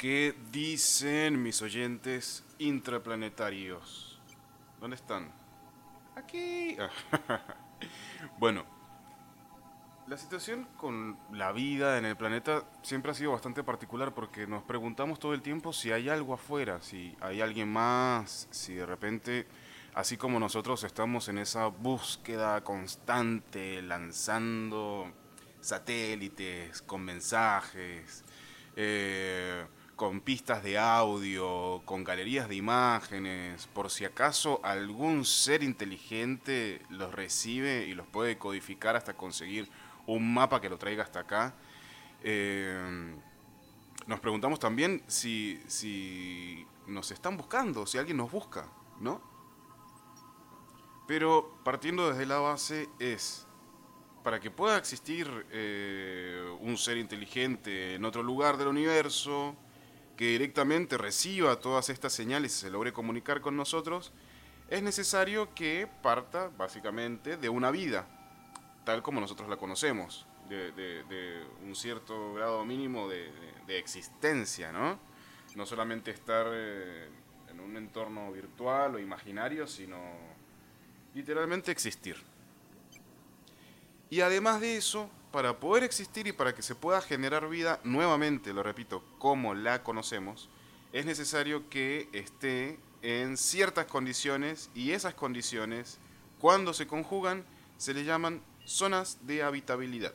¿Qué dicen mis oyentes intraplanetarios? ¿Dónde están? Aquí. bueno, la situación con la vida en el planeta siempre ha sido bastante particular porque nos preguntamos todo el tiempo si hay algo afuera, si hay alguien más, si de repente, así como nosotros estamos en esa búsqueda constante, lanzando satélites con mensajes, eh, con pistas de audio, con galerías de imágenes, por si acaso algún ser inteligente los recibe y los puede codificar hasta conseguir un mapa que lo traiga hasta acá. Eh, nos preguntamos también si, si nos están buscando, si alguien nos busca, ¿no? Pero partiendo desde la base es, para que pueda existir eh, un ser inteligente en otro lugar del universo, que directamente reciba todas estas señales y se logre comunicar con nosotros, es necesario que parta básicamente de una vida, tal como nosotros la conocemos, de, un cierto grado mínimo de, existencia, ¿no? No solamente estar eh, en un entorno virtual o imaginario, sino literalmente existir. Y además de eso, para poder existir y para que se pueda generar vida nuevamente, lo repito, como la conocemos, es necesario que esté en ciertas condiciones y esas condiciones, cuando se conjugan, se le llaman zonas de habitabilidad.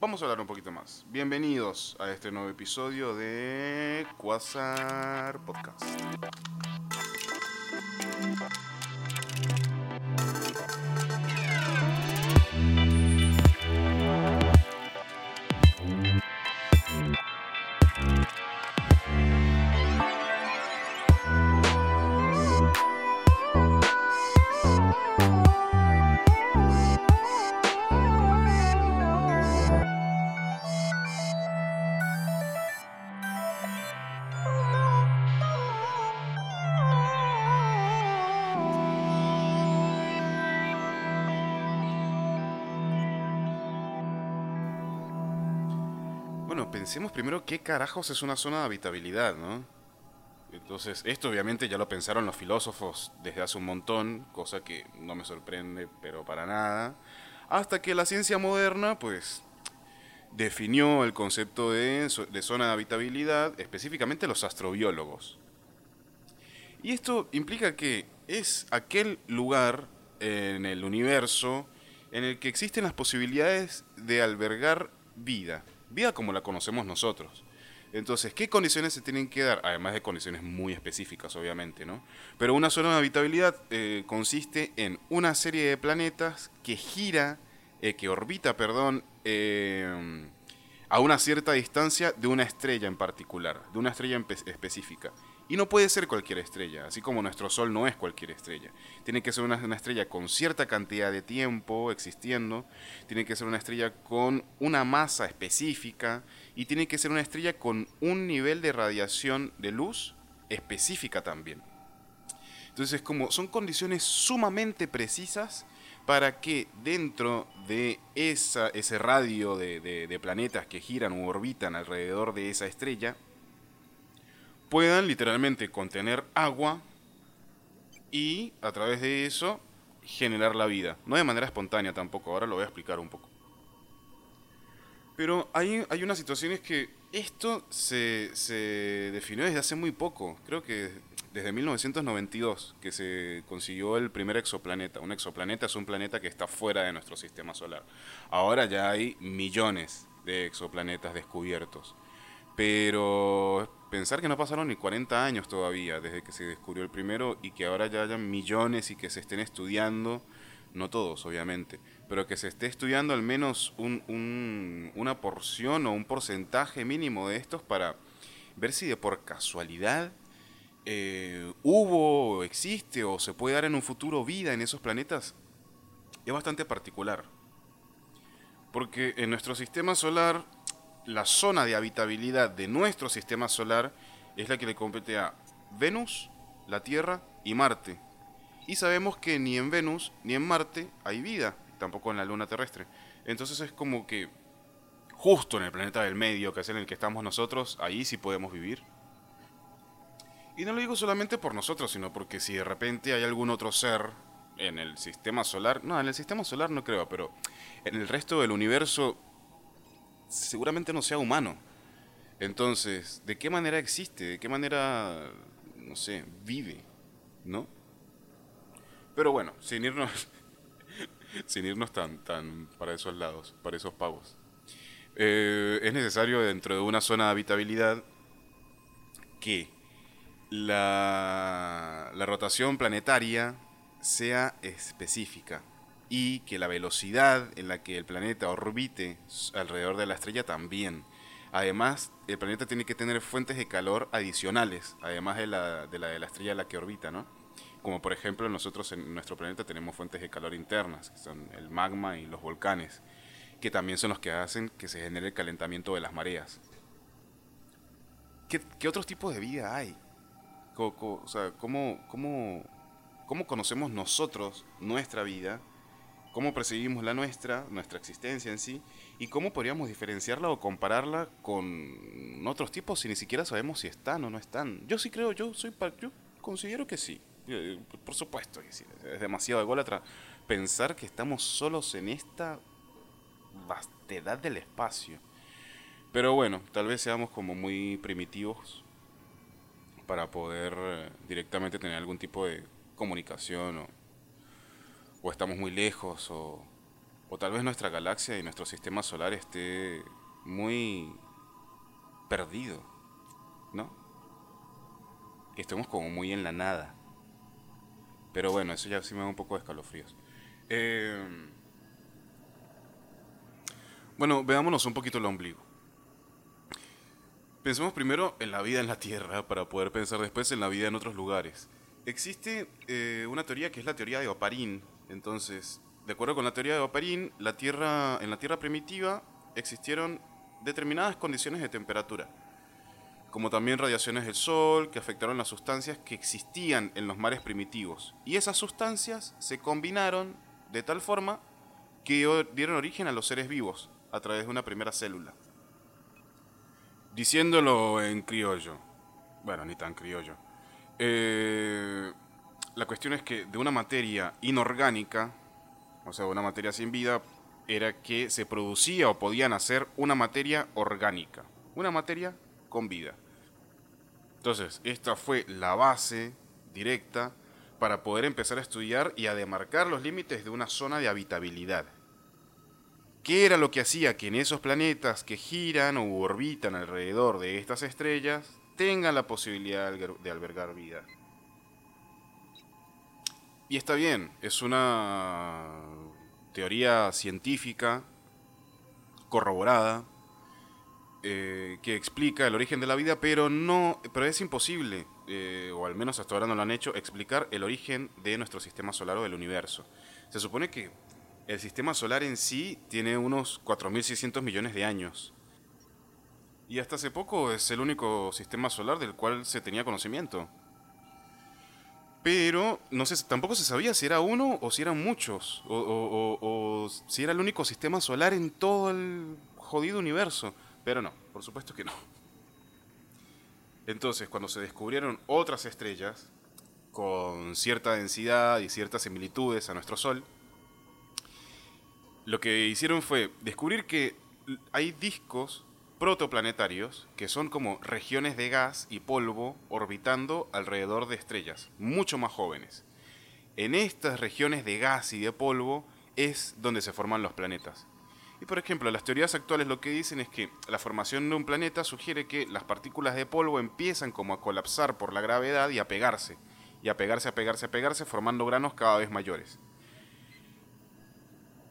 Vamos a hablar un poquito más. Bienvenidos a este nuevo episodio de Quasar Podcast. Pensemos primero qué carajos es una zona de habitabilidad, ¿no? Entonces, esto obviamente ya lo pensaron los filósofos desde hace un montón, cosa que no me sorprende, pero para nada, hasta que la ciencia moderna, pues, definió el concepto de, de zona de habitabilidad, específicamente los astrobiólogos. Y esto implica que es aquel lugar en el universo en el que existen las posibilidades de albergar vida vida como la conocemos nosotros. Entonces, ¿qué condiciones se tienen que dar? Además de condiciones muy específicas, obviamente, ¿no? Pero una zona de habitabilidad eh, consiste en una serie de planetas que gira, eh, que orbita, perdón, eh, a una cierta distancia de una estrella en particular, de una estrella específica. Y no puede ser cualquier estrella, así como nuestro Sol no es cualquier estrella. Tiene que ser una, estrella con cierta cantidad de tiempo existiendo, tiene que ser una estrella con una masa específica y tiene que ser una estrella con un nivel de radiación de luz específica también. Entonces, como son condiciones sumamente precisas para que dentro de esa, ese radio de, de planetas que giran o orbitan alrededor de esa estrella, puedan literalmente contener agua y a través de eso generar la vida. No de manera espontánea tampoco, ahora lo voy a explicar un poco. Pero hay, hay unas situaciones que esto se, se definió desde hace muy poco, creo que desde 1992 que se consiguió el primer exoplaneta. Un exoplaneta es un planeta que está fuera de nuestro sistema solar. Ahora ya hay millones de exoplanetas descubiertos. Pero pensar que no pasaron ni 40 años todavía desde que se descubrió el primero y que ahora ya hayan millones y que se estén estudiando, no todos obviamente, pero que se esté estudiando al menos un, una porción o un porcentaje mínimo de estos para ver si de por casualidad eh, hubo existe o se puede dar en un futuro vida en esos planetas, es bastante particular. Porque en nuestro sistema solar la zona de habitabilidad de nuestro sistema solar es la que le compete a Venus, la Tierra y Marte. Y sabemos que ni en Venus ni en Marte hay vida, tampoco en la Luna terrestre. Entonces es como que justo en el planeta del medio, que es en el que estamos nosotros, ahí sí podemos vivir. Y no lo digo solamente por nosotros, sino porque si de repente hay algún otro ser en el sistema solar, no, en el sistema solar no creo, pero en el resto del universo seguramente no sea humano. Entonces, ¿de qué manera existe? ¿De qué manera, no sé, vive? ¿No? Pero bueno, sin irnos, sin irnos tan, tan para esos lados, para esos pavos. Eh, es necesario dentro de una zona de habitabilidad que la rotación planetaria sea específica y que la velocidad en la que el planeta orbite alrededor de la estrella también. Además, el planeta tiene que tener fuentes de calor adicionales, además de la de la, de la estrella en la que orbita, ¿no? Como por ejemplo nosotros en nuestro planeta tenemos fuentes de calor internas, que son el magma y los volcanes, que también son los que hacen que se genere el calentamiento de las mareas. ¿Qué, qué otros tipos de vida hay? ¿cómo, cómo, ¿Cómo conocemos nosotros nuestra vida? Cómo percibimos la nuestra, nuestra existencia en sí, y cómo podríamos diferenciarla o compararla con otros tipos si ni siquiera sabemos si están o no están. Yo sí creo, yo soy yo considero que sí. Eh, por supuesto es demasiado ególatra pensar que estamos solos en esta vastedad del espacio. Pero bueno, tal vez seamos como muy primitivos para poder eh, directamente tener algún tipo de comunicación o o estamos muy lejos, o, o tal vez nuestra galaxia y nuestro sistema solar esté muy perdido, ¿no? Que estemos como muy en la nada. Pero bueno, eso ya sí me da un poco de escalofríos. Eh, bueno, veámonos un poquito el ombligo. Pensemos primero en la vida en la Tierra para poder pensar después en la vida en otros lugares. Existe eh, una teoría que es la teoría de Oparín, entonces, de acuerdo con la teoría de Oparín, la tierra, en la Tierra primitiva existieron determinadas condiciones de temperatura, como también radiaciones del Sol que afectaron las sustancias que existían en los mares primitivos. Y esas sustancias se combinaron de tal forma que dieron origen a los seres vivos a través de una primera célula. Diciéndolo en criollo, bueno, ni tan criollo, eh, la cuestión es que de una materia inorgánica, o sea, una materia sin vida, era que se producía o podía nacer una materia orgánica, una materia con vida. Entonces, esta fue la base directa para poder empezar a estudiar y a demarcar los límites de una zona de habitabilidad. ¿Qué era lo que hacía que en esos planetas que giran o orbitan alrededor de estas estrellas tengan la posibilidad de albergar vida? Y está bien, es una teoría científica corroborada eh, que explica el origen de la vida, pero no, pero es imposible, eh, o al menos hasta ahora no lo han hecho, explicar el origen de nuestro sistema solar o del universo. Se supone que el sistema solar en sí tiene unos 4.600 millones de años. Y hasta hace poco es el único sistema solar del cual se tenía conocimiento pero no sé, tampoco se sabía si era uno o si eran muchos, o, si era el único sistema solar en todo el jodido universo. Pero no, por supuesto que no. Entonces, cuando se descubrieron otras estrellas con cierta densidad y ciertas similitudes a nuestro Sol, lo que hicieron fue descubrir que hay discos protoplanetarios, que son como regiones de gas y polvo orbitando alrededor de estrellas, mucho más jóvenes. En estas regiones de gas y de polvo es donde se forman los planetas. Y por ejemplo, las teorías actuales lo que dicen es que la formación de un planeta sugiere que las partículas de polvo empiezan como a colapsar por la gravedad y a pegarse, y a pegarse, a pegarse, a pegarse, formando granos cada vez mayores.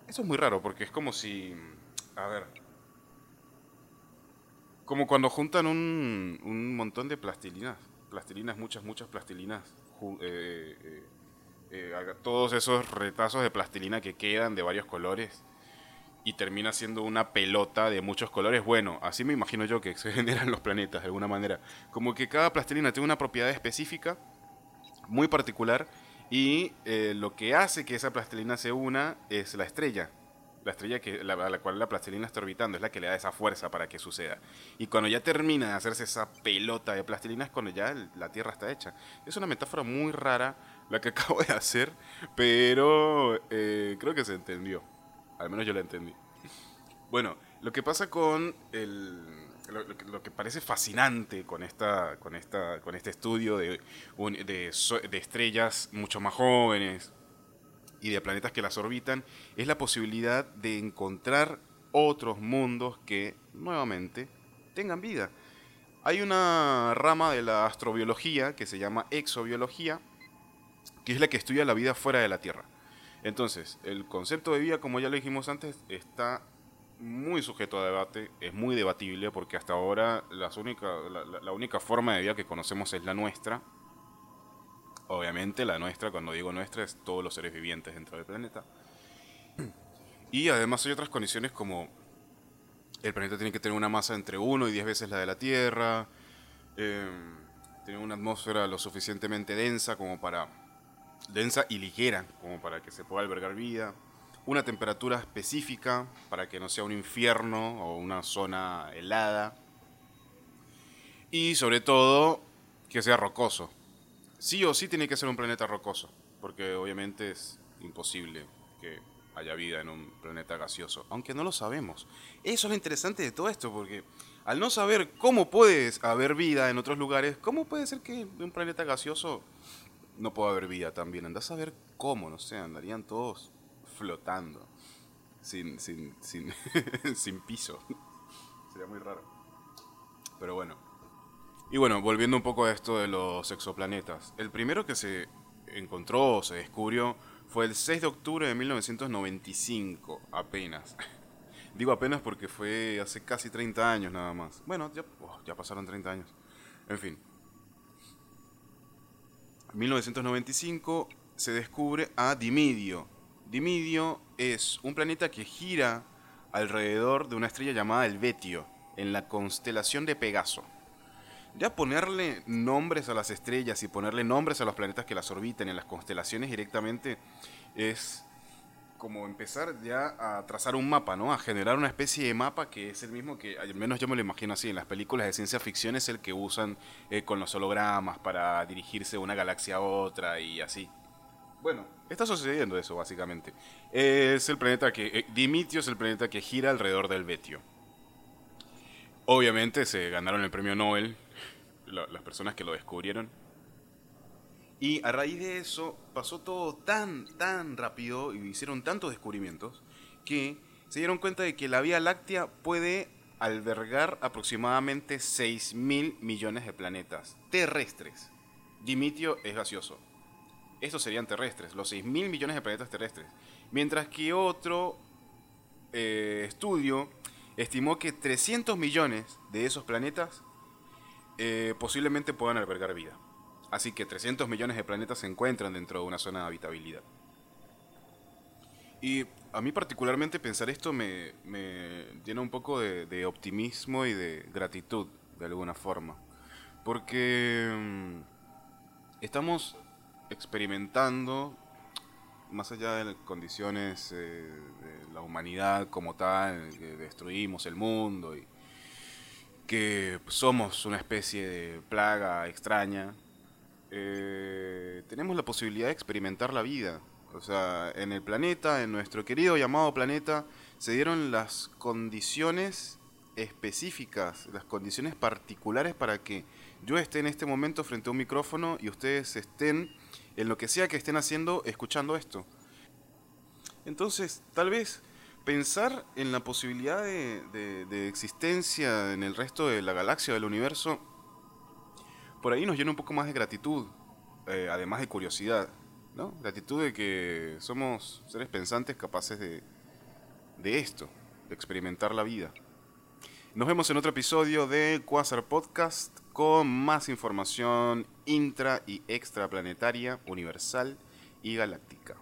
Eso es muy raro porque es como si... A ver, como cuando juntan un, un montón de plastilinas. Plastilinas, muchas, muchas plastilinas. Eh, eh, eh, todos esos retazos de plastilina que quedan de varios colores y termina siendo una pelota de muchos colores. Bueno, así me imagino yo que se generan los planetas de alguna manera. Como que cada plastilina tiene una propiedad específica, muy particular, y lo que hace que esa plastilina se una es la estrella. La estrella que, a la cual la plastilina está orbitando, es la que le da esa fuerza para que suceda. Y cuando ya termina de hacerse esa pelota de plastilina es cuando ya la Tierra está hecha. Es una metáfora muy rara la que acabo de hacer, pero eh, creo que se entendió. Al menos yo la entendí. Bueno, lo que pasa con el, lo, que parece fascinante con esta, con esta, con este estudio de, de, de estrellas mucho más jóvenes, y de planetas que las orbitan, es la posibilidad de encontrar otros mundos que, nuevamente, tengan vida. Hay una rama de la astrobiología que se llama exobiología, que es la que estudia la vida fuera de la Tierra. Entonces, el concepto de vida, como ya lo dijimos antes, está muy sujeto a debate, es muy debatible porque hasta ahora las única, la única forma de vida que conocemos es la nuestra, Obviamente la nuestra, cuando digo nuestra, es todos los seres vivientes dentro del planeta. Y además hay otras condiciones como el planeta tiene que tener una masa entre 1 y 10 veces la de la Tierra, eh, tiene una atmósfera lo suficientemente densa como para densa y ligera como para que se pueda albergar vida, una temperatura específica para que no sea un infierno o una zona helada y sobre todo que sea rocoso, sí o sí tiene que ser un planeta rocoso, porque obviamente es imposible que haya vida en un planeta gaseoso, aunque no lo sabemos. Eso es lo interesante de todo esto, porque al no saber cómo puede haber vida en otros lugares, ¿cómo puede ser que en un planeta gaseoso no pueda haber vida también? Andás a ver cómo, no sé, andarían todos flotando, sin, sin, sin, sin piso. Sería muy raro. Pero bueno. Y bueno, volviendo un poco a esto de los exoplanetas. El primero que se encontró o se descubrió fue el 6 de octubre de 1995, apenas. Digo apenas porque fue hace casi 30 años nada más. Bueno, ya, oh, pasaron 30 años. En fin. 1995 se descubre a Dimidio. Dimidio es un planeta que gira alrededor de una estrella llamada el Betio, en la constelación de Pegaso. Ya ponerle nombres a las estrellas y ponerle nombres a los planetas que las orbitan en las constelaciones directamente es como empezar ya a trazar un mapa, ¿no? A generar una especie de mapa que es el mismo que, al menos yo me lo imagino así, en las películas de ciencia ficción es el que usan eh, con los hologramas para dirigirse de una galaxia a otra y así. Bueno, está sucediendo eso básicamente. Es el planeta que, eh, Dimitio es el planeta que gira alrededor del Betio. Obviamente se ganaron el premio Nobel las personas que lo descubrieron. Y a raíz de eso pasó todo tan, tan rápido y hicieron tantos descubrimientos que se dieron cuenta de que la Vía Láctea puede albergar aproximadamente 6 mil millones de planetas terrestres. Dimitio es gaseoso. Estos serían terrestres, los 6 mil millones de planetas terrestres. Mientras que otro eh, estudio estimó que 300 millones de esos planetas eh, posiblemente puedan albergar vida. Así que 300 millones de planetas se encuentran dentro de una zona de habitabilidad. Y a mí particularmente pensar esto me, llena un poco de, optimismo y de gratitud, de alguna forma. Porque mm, estamos experimentando, más allá de condiciones eh, de la humanidad como tal, que destruimos el mundo y que somos una especie de plaga extraña, eh, tenemos la posibilidad de experimentar la vida. O sea, en el planeta, en nuestro querido llamado planeta, se dieron las condiciones específicas, las condiciones particulares para que yo esté en este momento frente a un micrófono y ustedes estén en lo que sea que estén haciendo escuchando esto. Entonces, tal vez pensar en la posibilidad de, existencia en el resto de la galaxia, del universo, por ahí nos llena un poco más de gratitud, eh, además de curiosidad, ¿no? Gratitud de que somos seres pensantes capaces de, de esto, de experimentar la vida. Nos vemos en otro episodio de Quasar Podcast con más información intra y extraplanetaria, universal y galáctica.